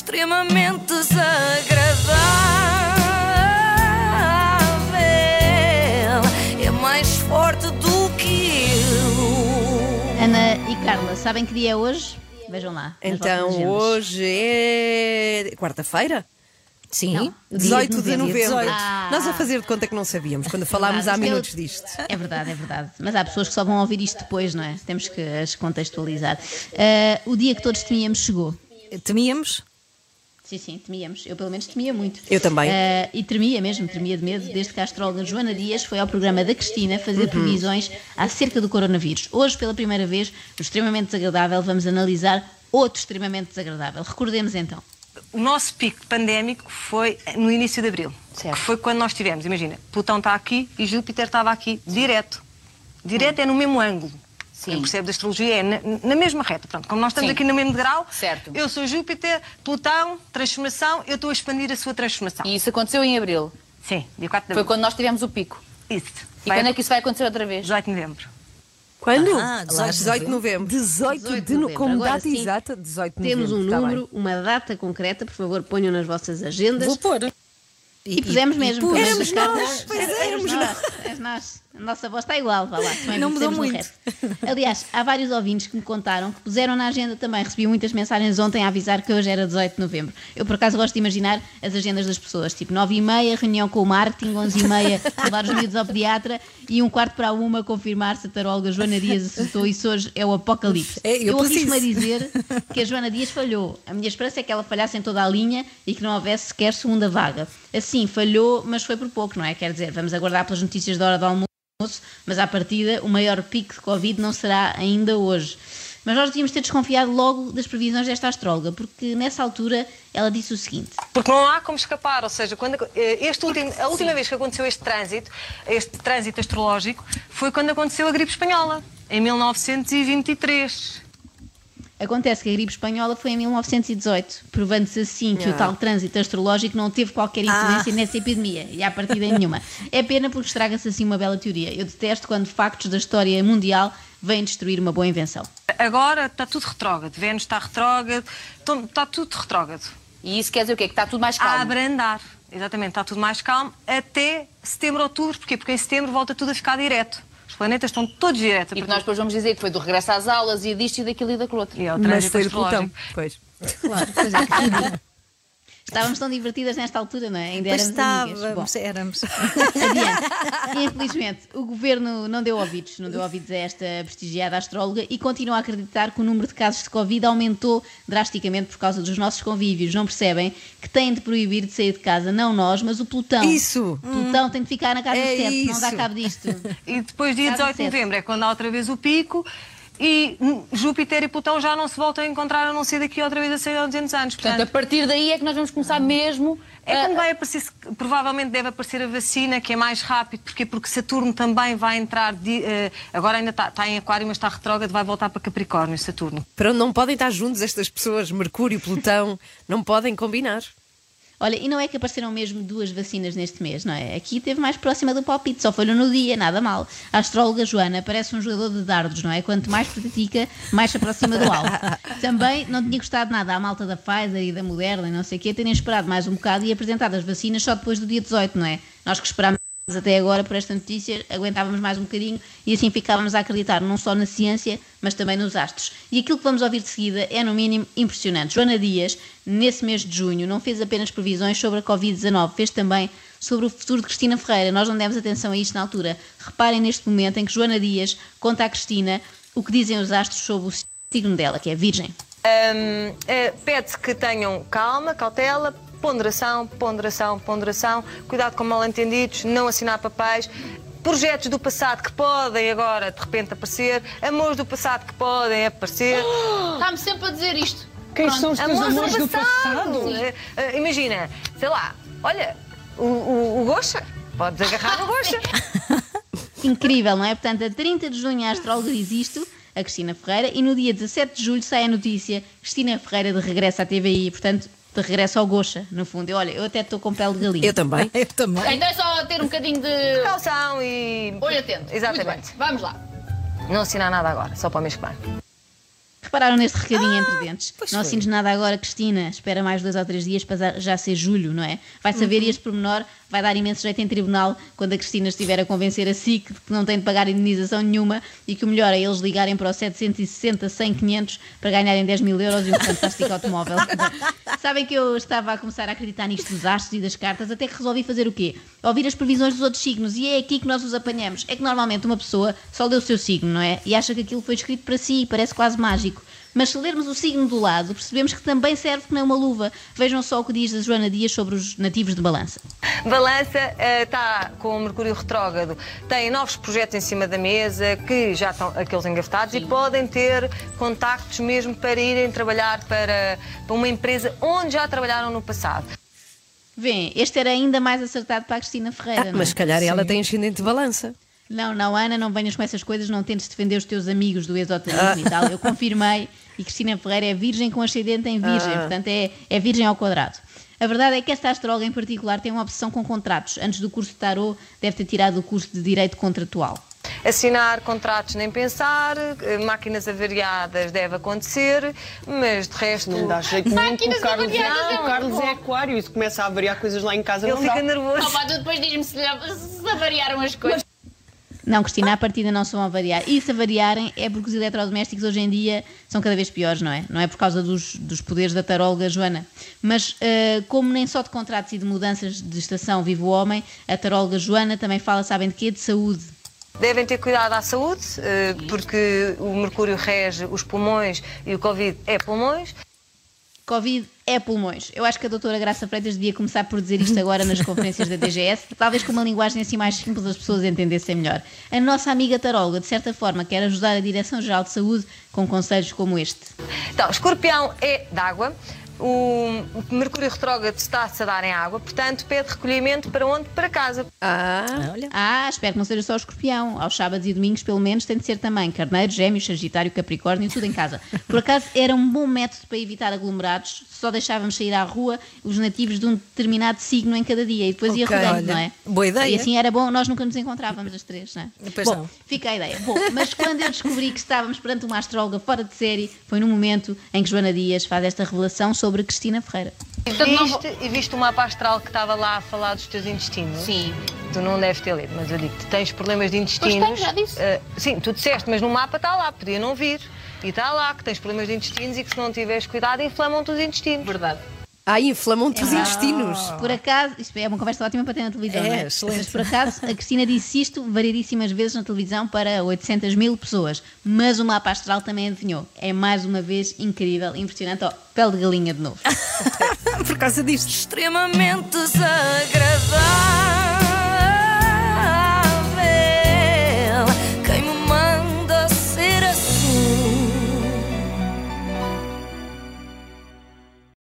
extremamente desagradável. É mais forte do que eu. Ana e Carla, sabem que dia é hoje? Vejam lá. Então hoje é quarta-feira? Sim. Não. 18 de Dia novembro. Ah. Nós a fazer de conta que não sabíamos, quando falámos há Verdade. minutos disto. É verdade, é verdade. Mas há pessoas que só vão ouvir isto depois, não é? Temos que as contextualizar. Ah, o dia que todos temíamos chegou. Temíamos? Sim, sim, temíamos. Eu, pelo menos, temia muito. Eu também. Ah, e tremia mesmo, tremia de medo, desde que a astróloga Joana Dias foi ao programa da Cristina fazer previsões acerca do coronavírus. Hoje, pela primeira vez, no extremamente desagradável, vamos analisar outro extremamente desagradável. Recordemos então. O nosso pico pandémico foi no início de abril. Certo. Que foi quando nós tivemos, imagina, Plutão está aqui e Júpiter estava aqui, direto. Direto é no mesmo ângulo. Sim. Quem percebe da astrologia é na, na mesma reta. Pronto, como nós estamos Sim. aqui no mesmo grau, Certo. eu sou Júpiter, Plutão, transformação, eu estou a expandir a sua transformação. E isso aconteceu em abril. Sim, dia 4 de Foi abril. quando nós tivemos o pico. Isso. E Vai- quando é que isso vai acontecer outra vez? 18 de novembro. Quando? Ah, 18 de 18 de novembro. 18 18 de novembro. como Agora data sim, exata, 18 de Temos um novembro. número, uma data concreta, por favor, ponham nas vossas agendas. Vou pôr. E pusemos mesmo. pus. pelo menos Éramos nós, pois Éramos éramos nós. És nós. A nossa voz está igual, vá lá. também Não mudou pusemos muito. resto. Aliás, há vários ouvintes que me contaram que puseram na agenda também. Recebi muitas mensagens ontem a avisar que hoje era 18 de novembro. Eu, por acaso, gosto de imaginar as agendas das pessoas. Tipo, 9 e meia, reunião com o marketing, 11 e meia, levar os miúdos ao pediatra e um quarto para uma, confirmar se a taróloga Joana Dias acertou. Isso hoje é o apocalipse. É, eu pus arrisco-me a dizer que a Joana Dias falhou. A minha esperança é que ela falhasse em toda a linha e que não houvesse sequer segunda vaga. Assim, falhou, mas foi por pouco, não é? Quer dizer, vamos aguardar pelas notícias da hora do almoço, mas à partida o maior pico de Covid não será ainda hoje. Mas nós devíamos ter desconfiado logo das previsões desta astróloga, porque nessa altura ela disse o seguinte: Porque não há como escapar, ou seja, quando, eh, este último, a última vez que aconteceu este trânsito, este trânsito astrológico, foi quando aconteceu a gripe espanhola, em 1923. Acontece que a gripe espanhola foi em 1918, provando-se assim que o tal trânsito astrológico não teve qualquer influência nessa epidemia, e à partida nenhuma. É pena porque estraga-se assim uma bela teoria. Eu detesto quando factos da história mundial vêm destruir uma boa invenção. Agora está tudo retrógrado, Vênus está retrógrado, tom- está tudo retrógrado. E isso quer dizer o quê? Que está tudo mais A calmo. abrandar. Exatamente, está tudo mais calmo até setembro, outubro. Porquê? Porque em setembro volta tudo a ficar direto. Os planetas estão todos diretos. E que nós depois vamos dizer que foi do regresso às aulas e disto e daquilo e daquilo outro. E é o Mas foi o Plutão. Pois. Claro, pois é. Estávamos tão divertidas nesta altura, não é? Ainda Pois éramos amigas. Bom, estávamos, éramos. Adiante. Infelizmente, o governo não deu ouvidos, não deu ouvidos a esta prestigiada astróloga e continua a acreditar que o número de casos de Covid aumentou drasticamente por causa dos nossos convívios. Não percebem que têm de proibir de sair de casa, não nós, mas o Plutão. Isso. O Plutão tem de ficar na casa É 7, não dá cabo disto. E depois, dia Casa 18 de sete. novembro, é quando há outra vez o pico. E hum, Júpiter e Plutão já não se voltam a encontrar, a não ser daqui outra vez a 100 ou 200 anos. Portanto, a Portanto, partir daí é que nós vamos começar mesmo é a- quando vai aparecer, provavelmente deve aparecer a vacina, que é mais rápido. Porquê? Porque Saturno também vai entrar, de- eh, agora ainda está, está em Aquário, mas está retrógrado, vai voltar para Capricórnio, Saturno. Para onde não podem estar juntos estas pessoas, Mercúrio, Plutão, não podem combinar. Olha, e não é que apareceram mesmo duas vacinas neste mês, não é? Aqui teve mais próxima do palpite, só falhou no dia, nada mal. A astróloga Joana parece um jogador de dardos, não é? Quanto mais pratica, mais se aproxima do alvo. Também não tinha gostado nada à malta da Pfizer e da Moderna e não sei o quê, terem esperado mais um bocado e apresentado as vacinas só depois do dia 18, não é? Nós que esperámos até agora por esta notícia, aguentávamos mais um bocadinho e assim ficávamos a acreditar não só na ciência, mas também nos astros. E aquilo que vamos ouvir de seguida é, no mínimo, impressionante. Joana Dias, nesse mês de junho, não fez apenas previsões sobre a Covid-19, fez também sobre o futuro de Cristina Ferreira. Nós não demos atenção a isto na altura. Reparem neste momento em que Joana Dias conta à Cristina o que dizem os astros sobre o signo dela, que é Virgem. Hum, eh, Pede-se que tenham calma, cautela, ponderação, ponderação, ponderação, cuidado com mal-entendidos, não assinar papéis. Projetos do passado que podem agora de repente aparecer, amores do passado que podem aparecer. Está-me sempre a dizer isto. Quem são os teus Amores amores do passado? Eh, eh, imagina, sei lá, olha, o, o, o Goxa, podes agarrar no Goxa. Incrível, não é? Portanto, a 30 de junho a astróloga diz isto, a Cristina Ferreira, e no dia 17 de julho sai a notícia Cristina Ferreira de regresso à TVI, portanto, de regresso ao Goxa, no fundo. Eu, olha, eu até estou com pele de galinha. Eu também. Eu também. Então é só ter um bocadinho de Calção e. olho atento. Exatamente. Muito bem, Vamos lá. Não assinar nada agora, só para o mês que vem. Repararam neste recadinho entre dentes? Não foi. assines nada agora, Cristina. Espera mais dois ou três dias para já- ser julho, não é? Vai saber e este pormenor vai dar imenso jeito em tribunal quando a Cristina estiver a convencer a SIC de que não tem de pagar indenização nenhuma e que o melhor é eles ligarem para o 760 100 500 para ganharem 10 mil euros e um fantástico automóvel. Sabem que eu estava a começar a acreditar nisto dos astros e das cartas até que resolvi fazer o quê? Ouvir as previsões dos outros signos e é aqui que nós os apanhamos. É que normalmente uma pessoa só lê o seu signo, não é? E acha que aquilo foi escrito para si e parece quase mágico. Mas se lermos o signo do lado, percebemos que também serve que nem uma luva. Vejam só o que diz a Joana Dias sobre os nativos de balança. Balança eh, está com o Mercúrio retrógrado, tem novos projetos em cima da mesa que já estão aqueles engavetados e podem ter contactos mesmo para irem trabalhar para, para uma empresa onde já trabalharam no passado. Vêem, este era ainda mais acertado para a Cristina Ferreira. Ah, não é? mas se calhar ela tem ascendente de balança. Não, não, Ana, não venhas com essas coisas, não tentes defender os teus amigos do esoterismo e tal. Eu confirmei e Cristina Ferreira é virgem com ascendente em virgem, portanto é, é virgem ao quadrado. A verdade é que esta astróloga em particular tem uma obsessão com contratos. Antes do curso de tarot, deve ter tirado o curso de Direito Contratual. Assinar contratos nem pensar, eh, máquinas avariadas deve acontecer, mas de resto Não dá jeito nenhum que o Máquinas Carlos, avariadas é o Carlos é aquário e se começa a avariar coisas lá em casa ele não fica dá. nervoso. Opa, tu depois diz-me se, se avariaram as coisas. Não, Cristina, à partida não são a variar. E se variarem é porque os eletrodomésticos hoje em dia são cada vez piores, não é? Não é por causa dos, dos poderes da taróloga Joana. Mas eh, como nem só de contratos e de mudanças de estação vive o homem, a taróloga Joana também fala, sabem de quê? De saúde. Devem ter cuidado à saúde, eh, porque o Mercúrio rege os pulmões e o Covid é pulmões. Covid é pulmões. Eu acho que a doutora Graça Freitas devia começar por dizer isto agora nas conferências da DGS, talvez com uma linguagem assim mais simples as pessoas entendessem melhor. A nossa amiga taróloga, de certa forma, quer ajudar a Direção-Geral de Saúde com conselhos como este. Então, escorpião é d'água. O Mercúrio retrógrado está-se a dar em água, portanto, pede recolhimento para onde? Para casa. Ah, olha. Ah, espero que não seja só o escorpião. Aos sábados e domingos, pelo menos, tem de ser também carneiro, gêmeos, sagitário, capricórnio, tudo em casa. Por acaso, era um bom método para evitar aglomerados. Só deixávamos sair à rua os nativos de um determinado signo em cada dia e depois ia Ok, rodando, olha, não é? boa ideia. E assim era bom, nós nunca nos encontrávamos as três, não é? Pois bom, não. fica a ideia. Bom, mas quando eu descobri que estávamos perante uma astróloga fora de série, foi no momento em que Joana Dias faz esta revelação sobre Cristina Ferreira. E viste, e viste o mapa astral que estava lá a falar dos teus intestinos? Sim. Tu não deves ter lido, mas eu digo, tens problemas de intestinos. Pois tenho, já disse. Eh, sim, tu disseste, mas no mapa está lá, podia não vir. E está lá que tens problemas de intestinos e que se não tiveres cuidado inflamam-te os intestinos. Verdade. Ah, inflamam-te os intestinos. Por acaso, isto é uma conversa ótima para ter na televisão, É, não é? excelente. Mas por acaso, a Cristina disse isto variedíssimas vezes na televisão para 800 mil pessoas. Mas o mapa astral também adivinhou. É mais uma vez incrível, impressionante. Ó, pele de galinha de novo. Por causa disto. Extremamente desagradável.